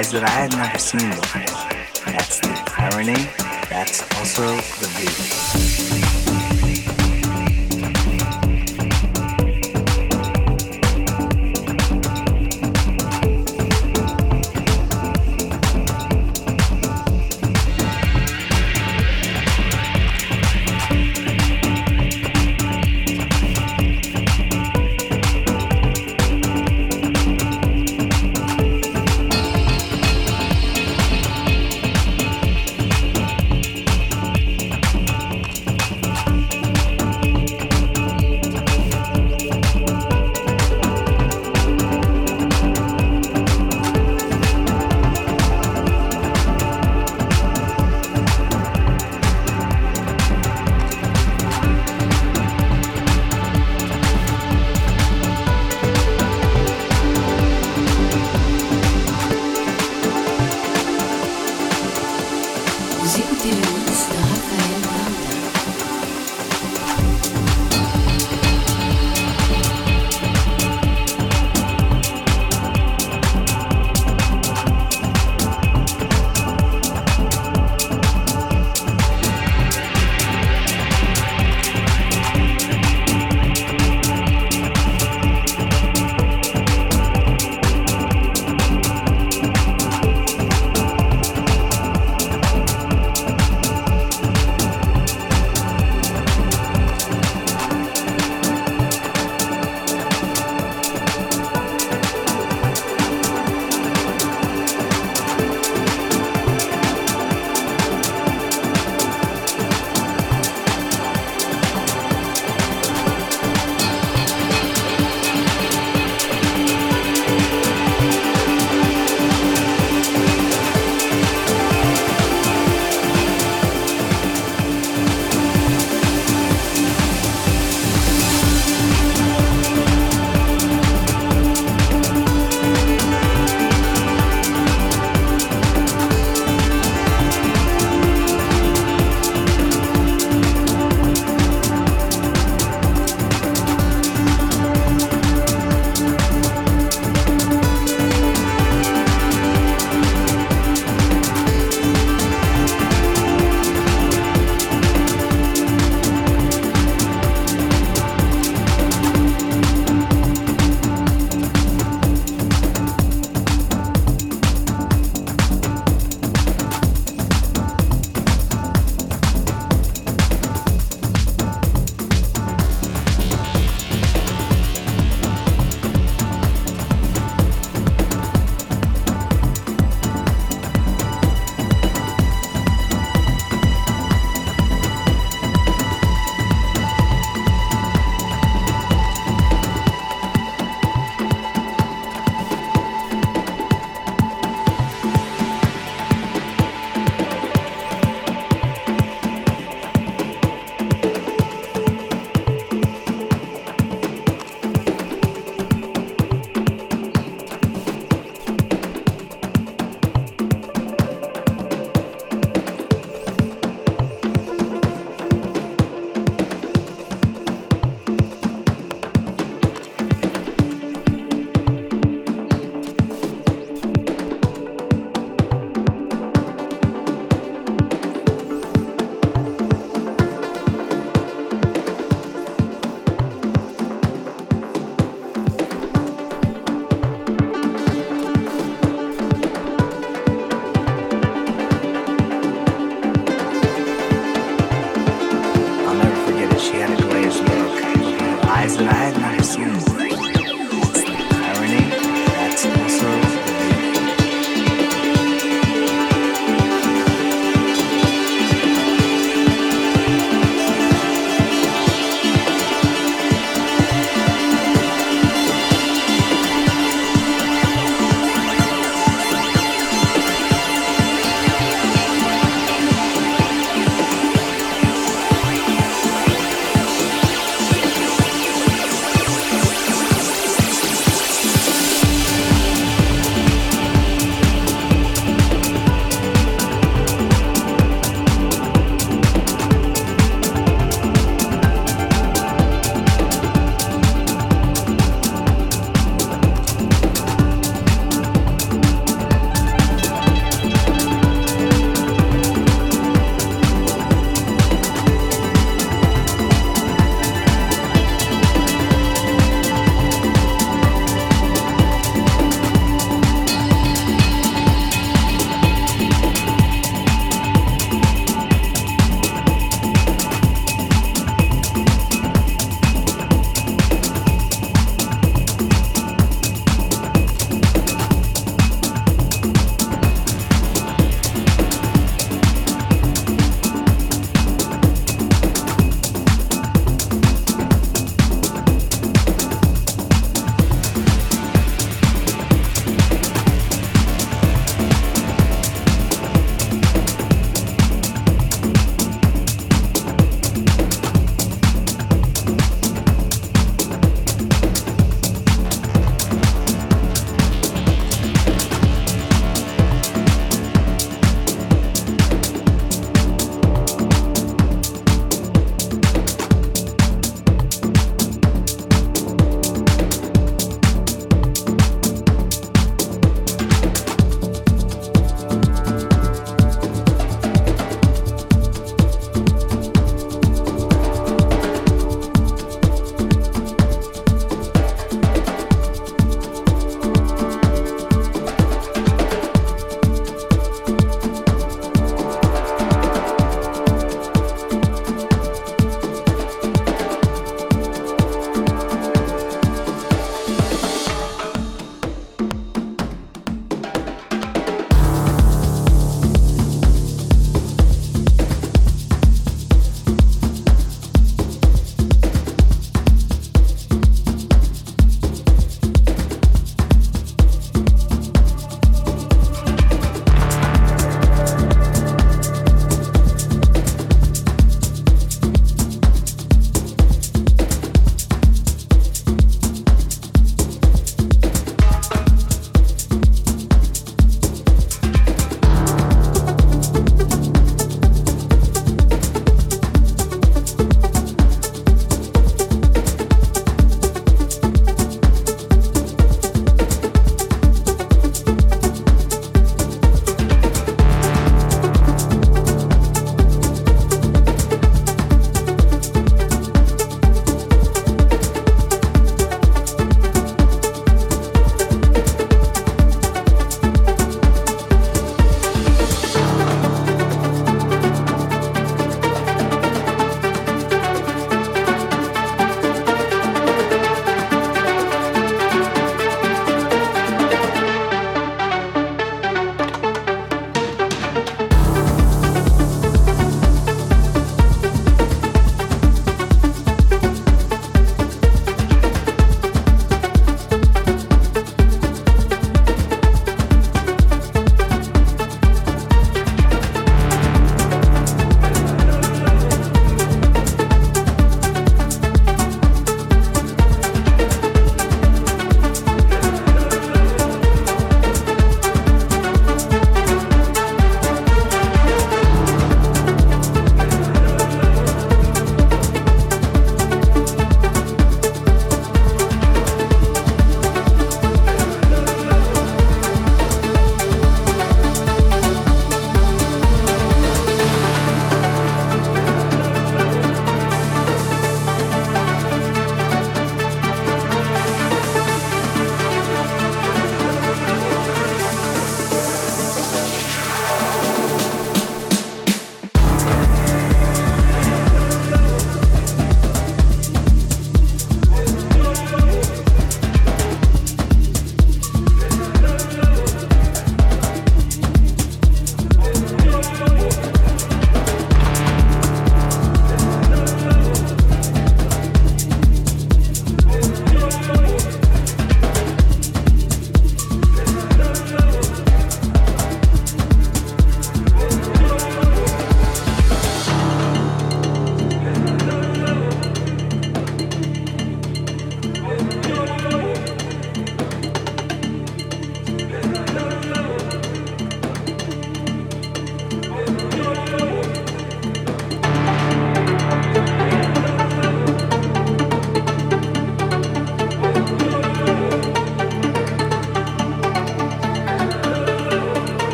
عايز رعاية نعرف سنين